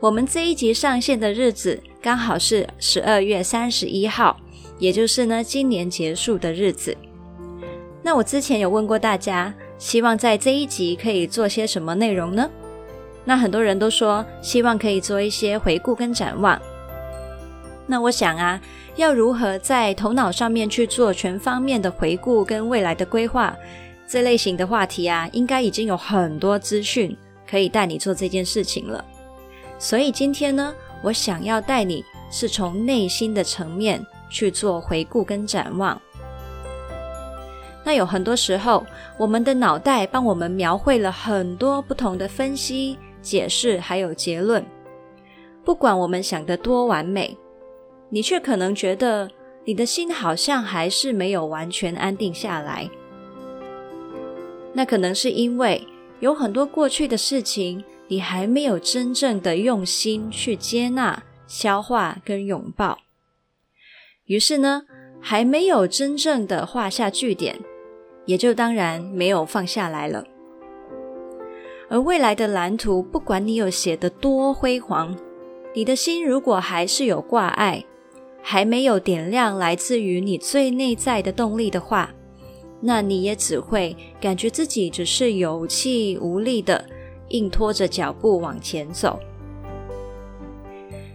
我们这一集上线的日子刚好是十二月三十一号，也就是呢今年结束的日子。那我之前有问过大家，希望在这一集可以做些什么内容呢？那很多人都说希望可以做一些回顾跟展望。那我想啊，要如何在头脑上面去做全方面的回顾跟未来的规划，这类型的话题啊，应该已经有很多资讯可以带你做这件事情了。所以今天呢，我想要带你是从内心的层面去做回顾跟展望。那有很多时候，我们的脑袋帮我们描绘了很多不同的分析、解释，还有结论。不管我们想得多完美，你却可能觉得你的心好像还是没有完全安定下来。那可能是因为有很多过去的事情。你还没有真正的用心去接纳、消化跟拥抱，于是呢，还没有真正的画下句点，也就当然没有放下来了。而未来的蓝图，不管你有写得多辉煌，你的心如果还是有挂碍，还没有点亮来自于你最内在的动力的话，那你也只会感觉自己只是有气无力的。硬拖着脚步往前走。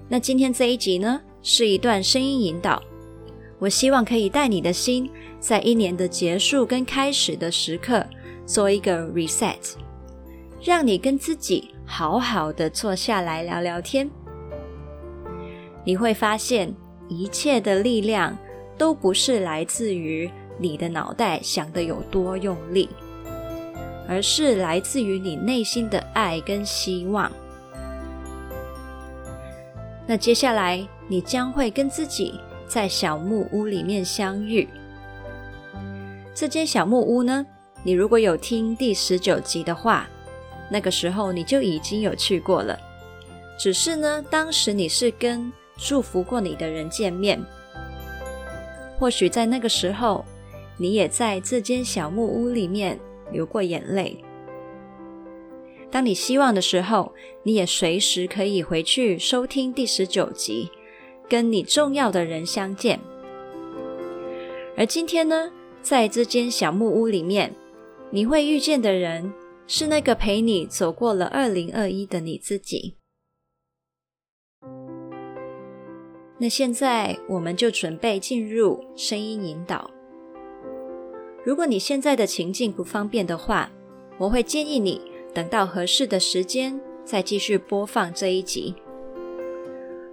那今天这一集呢，是一段声音引导。我希望可以带你的心，在一年的结束跟开始的时刻，做一个 reset，让你跟自己好好的坐下来聊聊天。你会发现，一切的力量都不是来自于你的脑袋想得有多用力。而是来自于你内心的爱跟希望。那接下来，你将会跟自己在小木屋里面相遇。这间小木屋呢，你如果有听第十九集的话，那个时候你就已经有去过了。只是呢，当时你是跟祝福过你的人见面。或许在那个时候，你也在这间小木屋里面。流过眼泪。当你希望的时候，你也随时可以回去收听第十九集，跟你重要的人相见。而今天呢，在这间小木屋里面，你会遇见的人是那个陪你走过了二零二一的你自己。那现在，我们就准备进入声音引导。如果你现在的情境不方便的话，我会建议你等到合适的时间再继续播放这一集。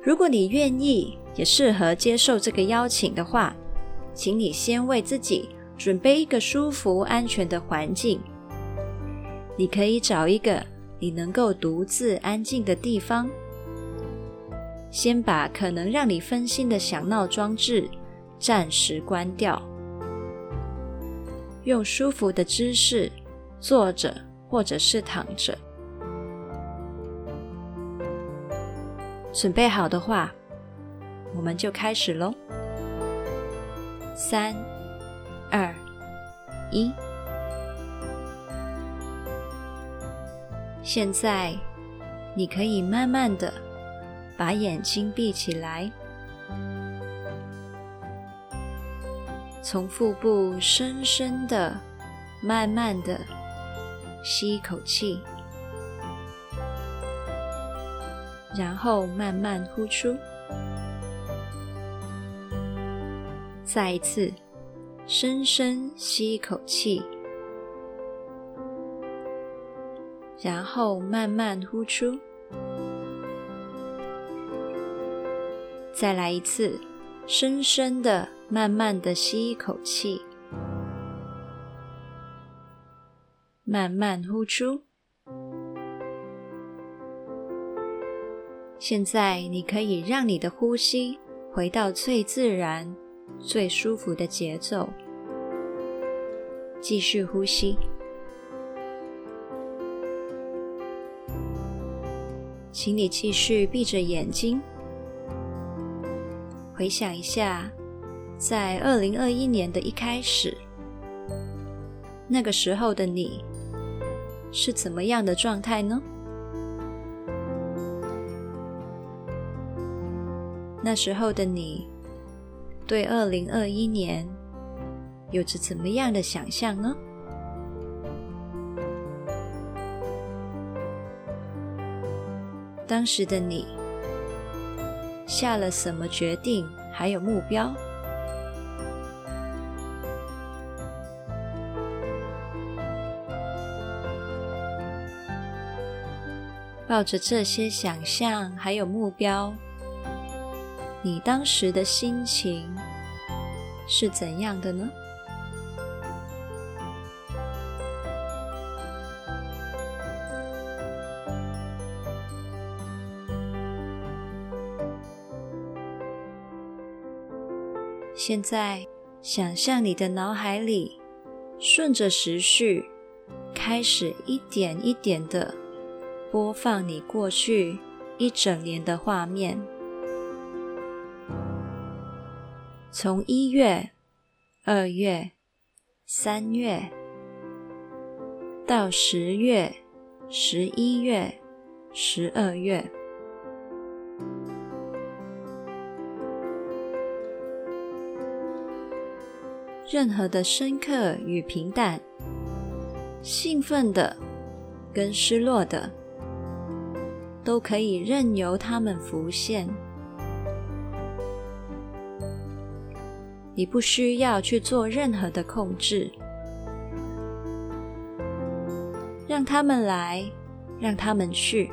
如果你愿意，也适合接受这个邀请的话，请你先为自己准备一个舒服、安全的环境。你可以找一个你能够独自安静的地方，先把可能让你分心的响闹装置暂时关掉。用舒服的姿势坐着，或者是躺着。准备好的话，我们就开始喽。三、二、一。现在，你可以慢慢的把眼睛闭起来。从腹部深深的、慢慢的吸一口气，然后慢慢呼出。再一次，深深吸一口气，然后慢慢呼出。再来一次，深深的。慢慢的吸一口气，慢慢呼出。现在你可以让你的呼吸回到最自然、最舒服的节奏，继续呼吸。请你继续闭着眼睛，回想一下，在二零二一年的一开始，那个时候的你是怎么样的状态呢？那时候的你，对二零二一年有着怎么样的想象呢？当时的你下了什么决定，还有目标？抱着这些想象还有目标。你当时的心情是怎样的呢？现在，想象你的脑海里顺着时序，开始一点一点的播放你过去一整年的画面。从一月、二月、三月到十月、十一月、十二月，任何的深刻与平淡，兴奋的跟失落的，都可以任由它们浮现。你不需要去做任何的控制，让他们来，让他们去，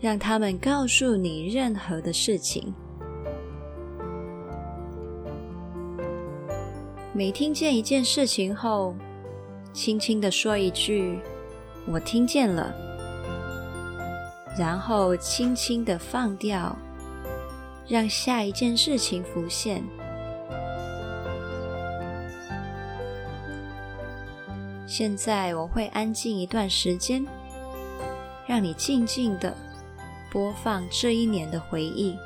让他们告诉你任何的事情。每听见一件事情后，轻轻地说一句“我听见了”，然后轻轻的放掉。让下一件事情浮现。现在我会安静一段时间，让你静静的播放这一年的回忆。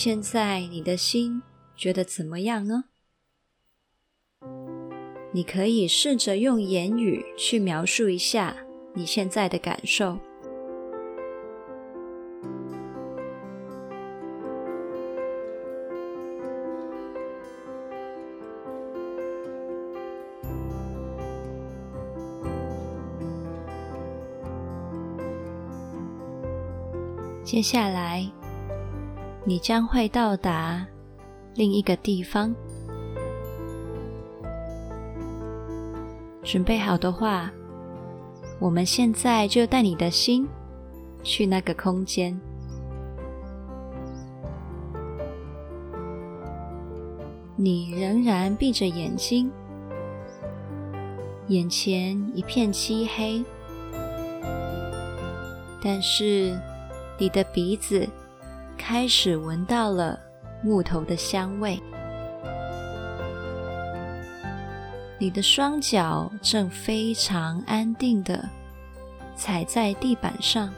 现在你的心觉得怎么样呢？你可以试着用言语去描述一下你现在的感受。接下来，你将会到达另一个地方。准备好的话，我们现在就带你的心去那个空间。你仍然闭着眼睛，眼前一片漆黑，但是，你的鼻子开始闻到了木头的香味，你的双脚正非常安定的踩在地板上，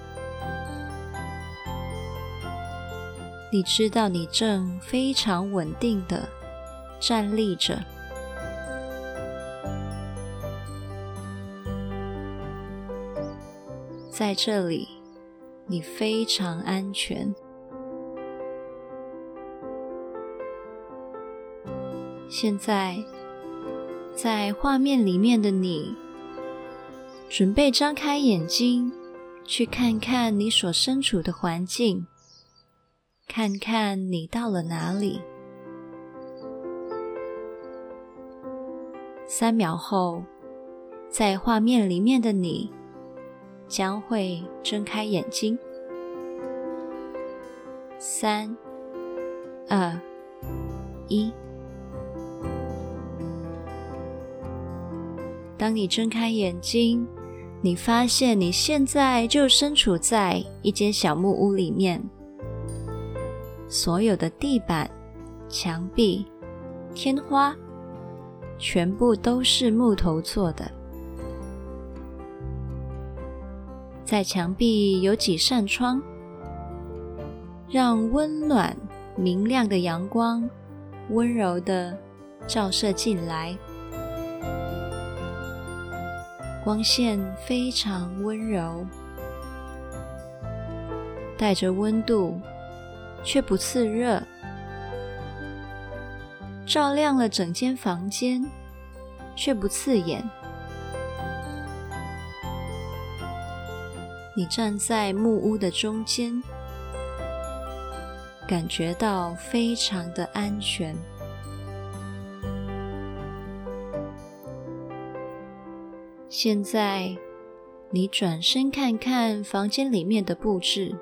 你知道你正非常稳定的站立着，在这里。你非常安全。现在，在画面里面的你，准备张开眼睛，去看看你所身处的环境，看看你到了哪里。三秒后，在画面里面的你。将会睁开眼睛。三、二、一。当你睁开眼睛，你发现你现在就身处在一间小木屋里面，所有的地板、墙壁、天花，全部都是木头做的。在墙壁有几扇窗，让温暖明亮的阳光温柔的照射进来，光线非常温柔，带着温度却不刺热，照亮了整间房间却不刺眼。你站在木屋的中间，感觉到非常的安全。现在，你转身看看房间里面的布置，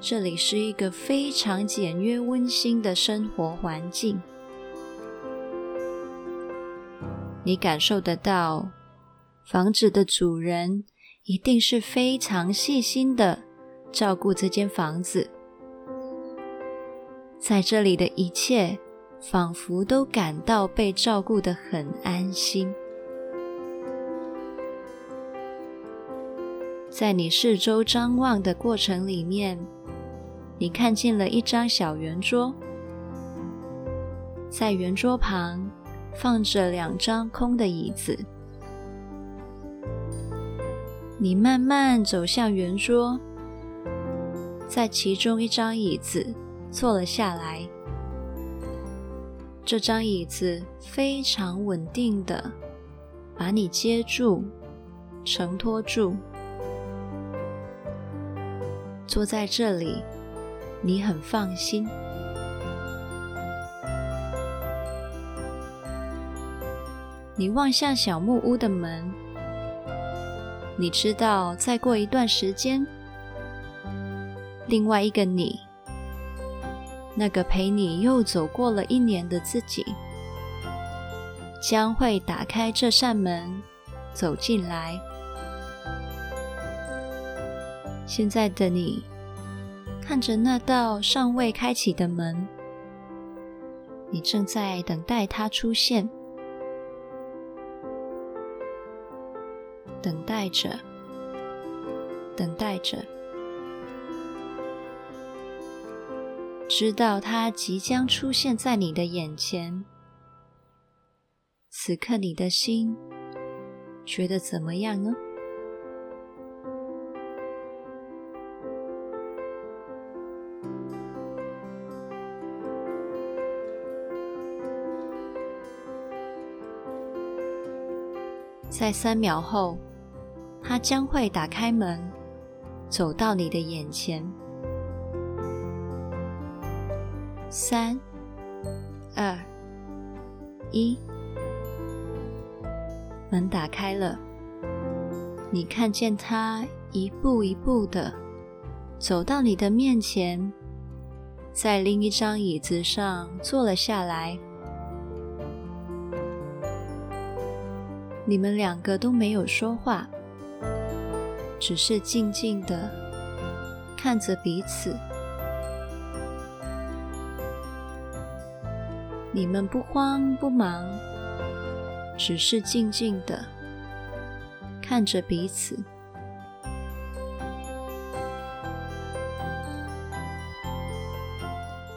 这里是一个非常简约温馨的生活环境。你感受得到。房子的主人一定是非常细心的照顾这间房子，在这里的一切仿佛都感到被照顾得很安心。在你四周张望的过程里面，你看见了一张小圆桌，在圆桌旁放着两张空的椅子。你慢慢走向圆桌，在其中一张椅子坐了下来。这张椅子非常稳定的把你接住、承托住。坐在这里，你很放心。你望向小木屋的门。你知道，再过一段时间，另外一个你，那个陪你又走过了一年的自己，将会打开这扇门，走进来。现在的你，看着那道尚未开启的门，你正在等待它出现。等待着，等待着，知道它即将出现在你的眼前，此刻你的心觉得怎么样呢？在三秒后，他将会打开门，走到你的眼前。三、二、一，门打开了，你看见他一步一步的走到你的面前，在另一张椅子上坐了下来。你们两个都没有说话，只是静静的看着彼此。你们不慌不忙，只是静静的看着彼此。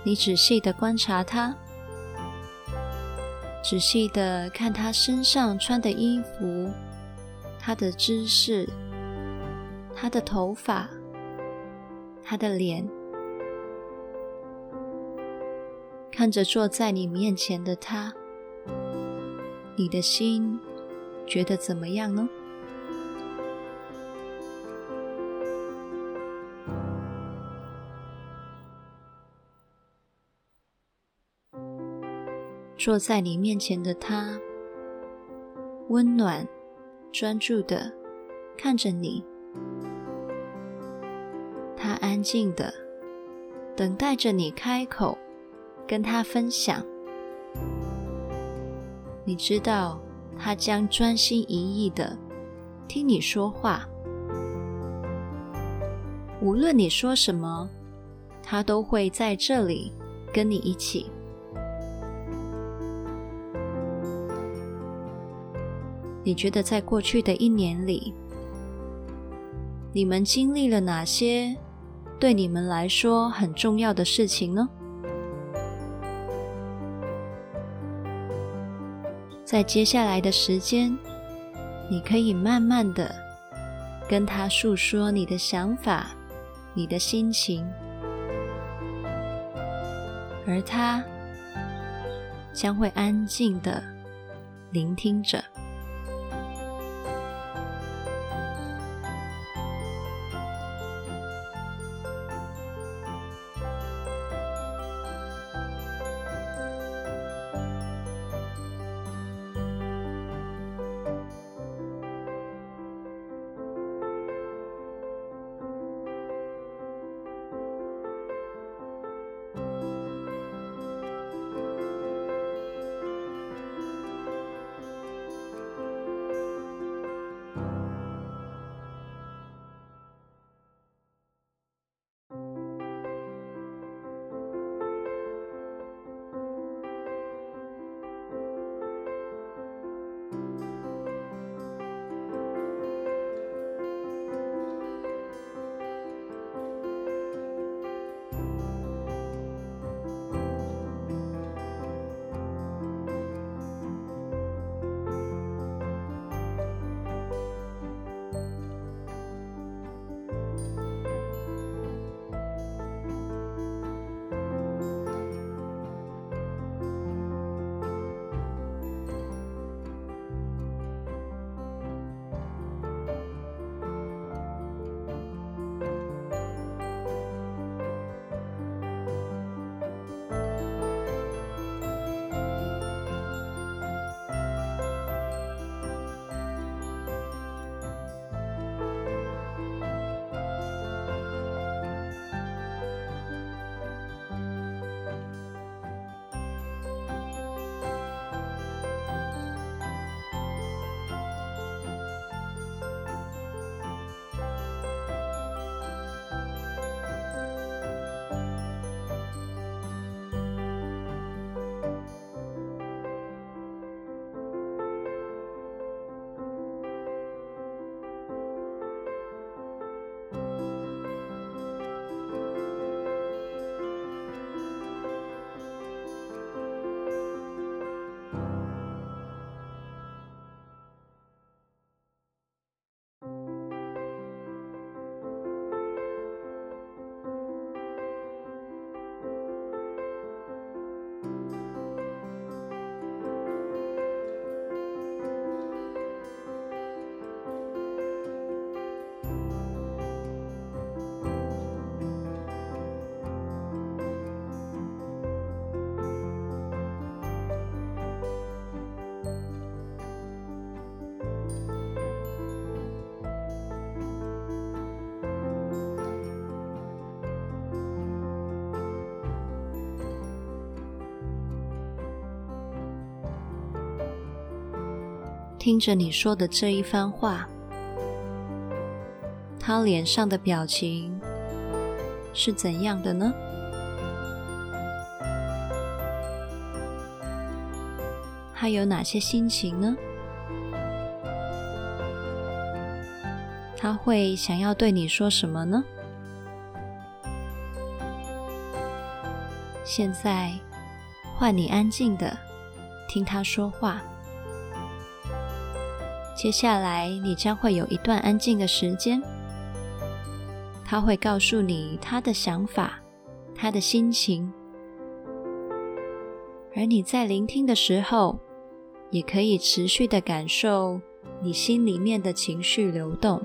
你仔细的观察他。仔细的看他身上穿的衣服，他的姿势，他的头发，他的脸，看着坐在你面前的他，你的心觉得怎么样呢？坐在你面前的他，温暖、专注的看着你。他安静的等待着你开口，跟他分享。你知道，他将专心一意的听你说话。无论你说什么，他都会在这里跟你一起。你觉得在过去的一年里，你们经历了哪些对你们来说很重要的事情呢？在接下来的时间，你可以慢慢的跟他诉说你的想法、你的心情，而他将会安静的聆听着。听着你说的这一番话，他脸上的表情是怎样的呢？他有哪些心情呢？他会想要对你说什么呢？现在换你安静的听他说话。接下来你将会有一段安静的时间，他会告诉你他的想法、他的心情，而你在聆听的时候，也可以持续的感受你心里面的情绪流动。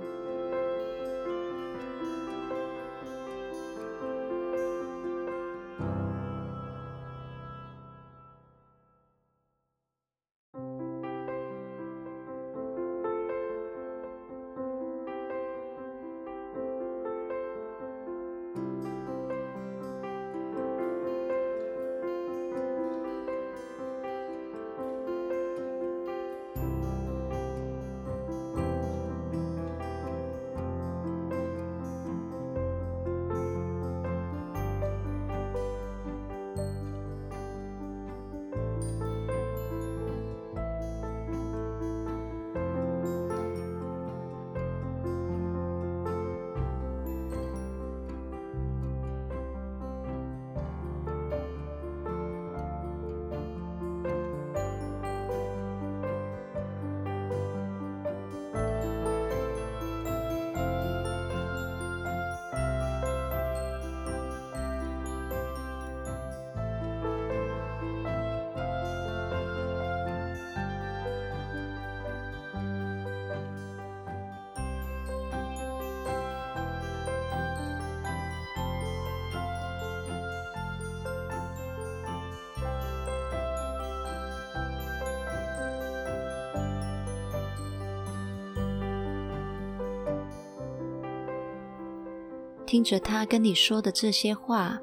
听着他跟你说的这些话，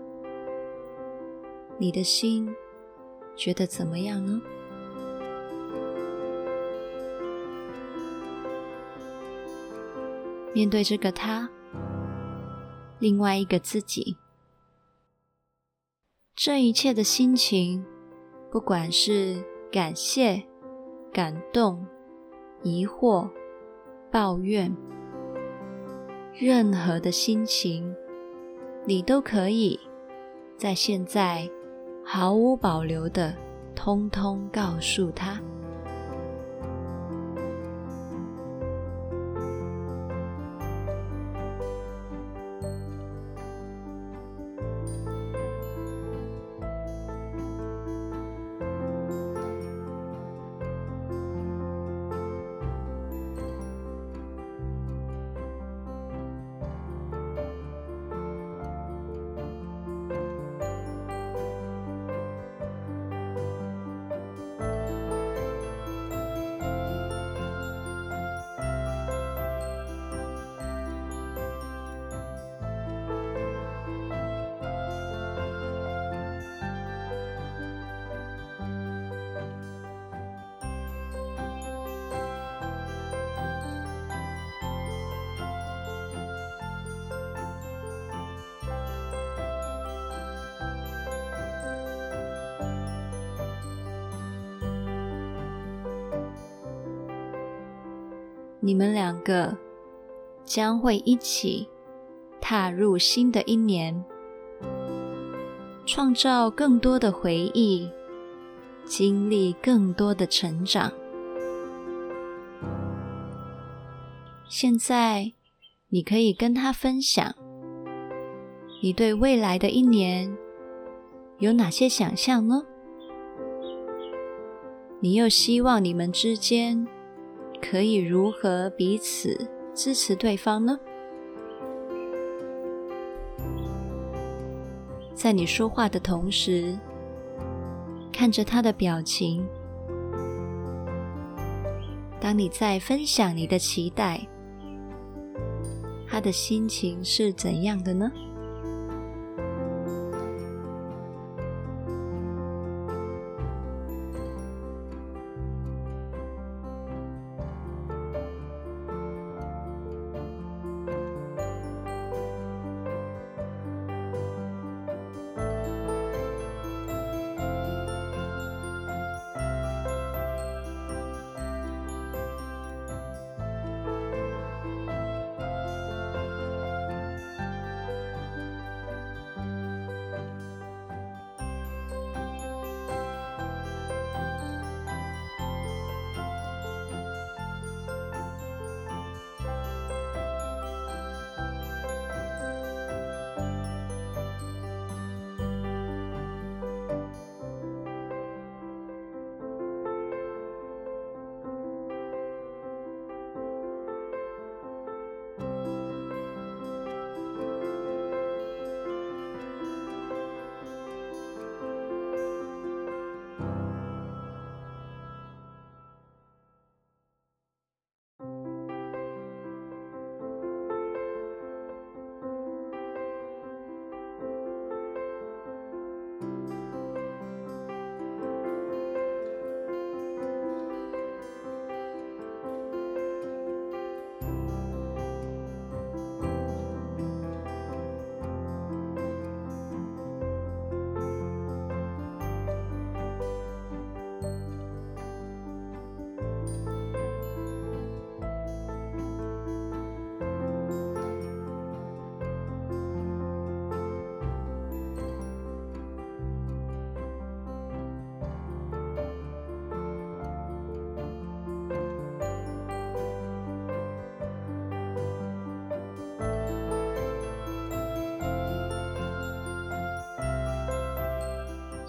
你的心觉得怎么样呢？面对这个他，另外一个自己，这一切的心情，不管是感谢、感动、疑惑、抱怨。任何的心情，你都可以在现在毫无保留的通通告诉他。你们两个将会一起踏入新的一年，创造更多的回忆，经历更多的成长。现在，你可以跟他分享，你对未来的一年有哪些想象呢？你又希望你们之间，可以如何彼此支持对方呢？在你说话的同时，看着他的表情。当你在分享你的期待，他的心情是怎样的呢？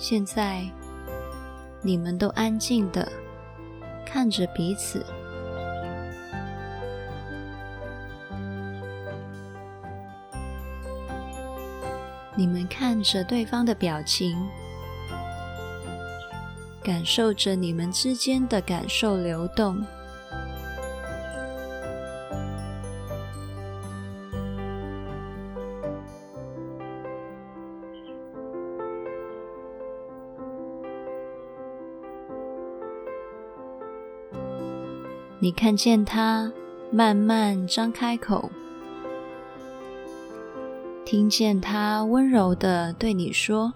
现在，你们都安静的看着彼此。你们看着对方的表情，感受着你们之间的感受流动。你看见他慢慢张开口。听见他温柔地对你说：“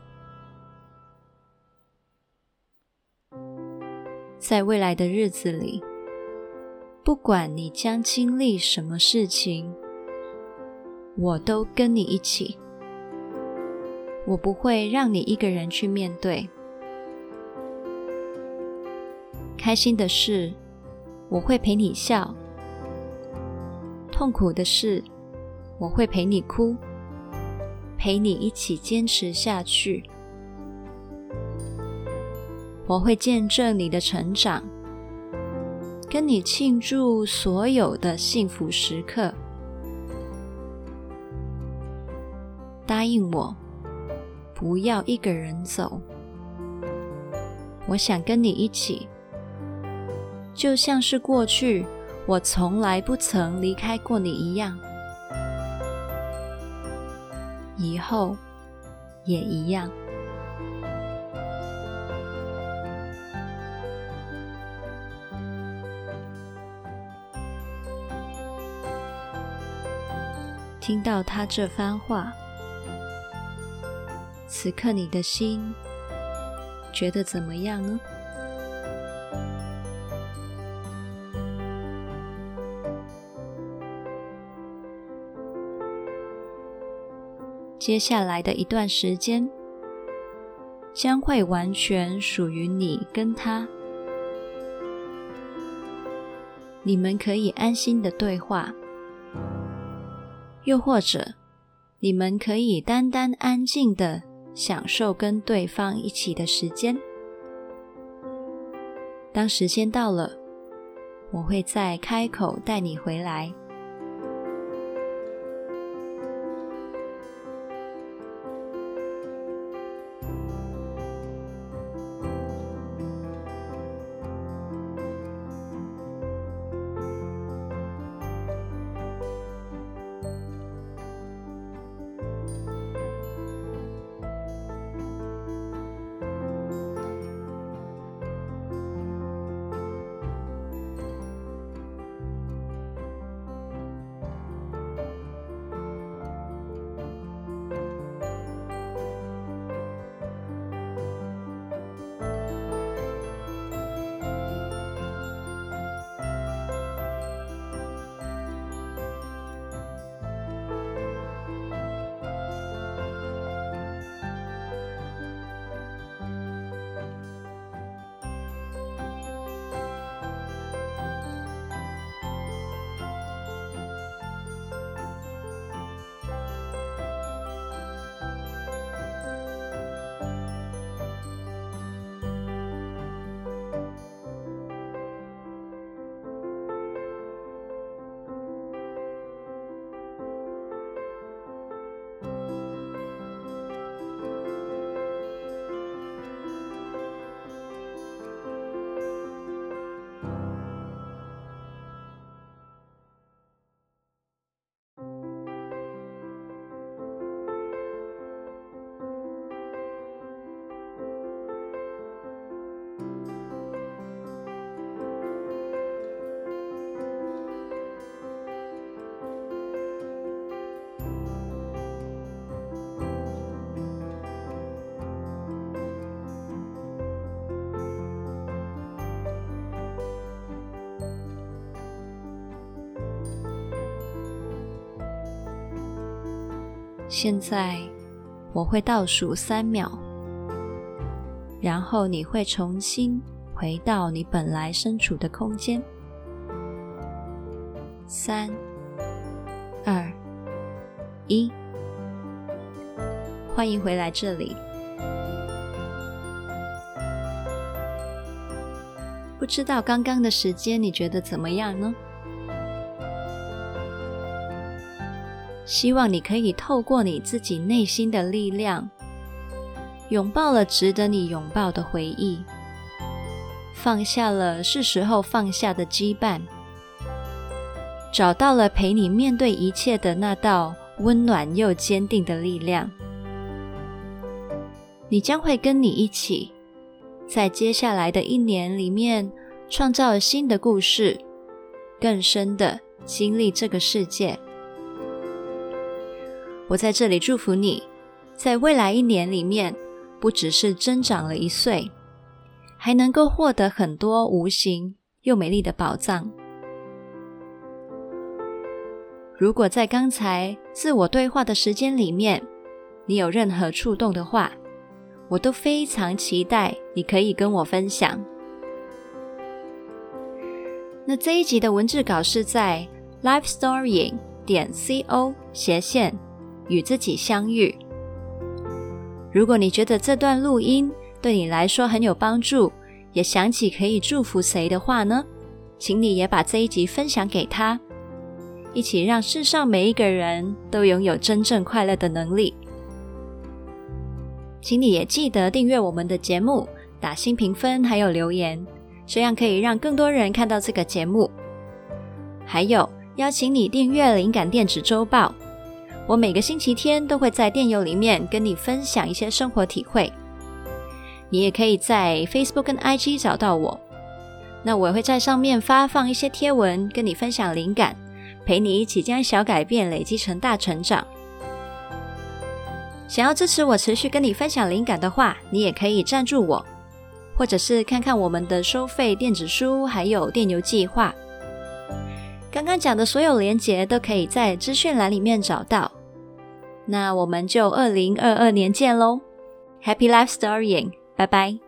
在未来的日子里，不管你将经历什么事情，我都跟你一起。我不会让你一个人去面对。开心的事，我会陪你笑；痛苦的事，我会陪你哭。”陪你一起坚持下去，我会见证你的成长，跟你庆祝所有的幸福时刻。答应我，不要一个人走。我想跟你一起，就像是过去我从来不曾离开过你一样。以后也一样。听到他这番话，此刻你的心觉得怎么样呢？接下来的一段时间，将会完全属于你跟他。你们可以安心的对话，又或者你们可以单单安静的享受跟对方一起的时间。当时间到了，我会再开口带你回来。现在我会倒数三秒然后你会重新回到你本来身处的空间。三二一欢迎回来这里。不知道刚刚的时间你觉得怎么样呢？希望你可以透过你自己内心的力量，拥抱了值得你拥抱的回忆，放下了是时候放下的羁绊，找到了陪你面对一切的那道温暖又坚定的力量。你将会跟你一起，在接下来的一年里面，创造新的故事，更深的经历这个世界。我在这里祝福你，在未来一年里面，不只是增长了一岁，还能够获得很多无形又美丽的宝藏。如果在刚才自我对话的时间里面，你有任何触动的话，我都非常期待你可以跟我分享。那这一集的文字稿是在 lifestorying 点 co 斜线。与自己相遇。如果你觉得这段录音对你来说很有帮助，也想起可以祝福谁的话呢？请你也把这一集分享给他，一起让世上每一个人都拥有真正快乐的能力。请你也记得订阅我们的节目，打新评分还有留言，这样可以让更多人看到这个节目。还有，邀请你订阅灵感电子周报。我每个星期天都会在电邮里面跟你分享一些生活体会。你也可以在 Facebook 跟 IG 找到我，那我也会在上面发放一些贴文，跟你分享灵感，陪你一起将小改变累积成大成长。想要支持我持续跟你分享灵感的话，你也可以赞助我，或者是看看我们的收费电子书，还有电邮计划。刚刚讲的所有连结都可以在资讯栏里面找到。那我们就二零二二年见喽，Happy Life Storying，拜拜。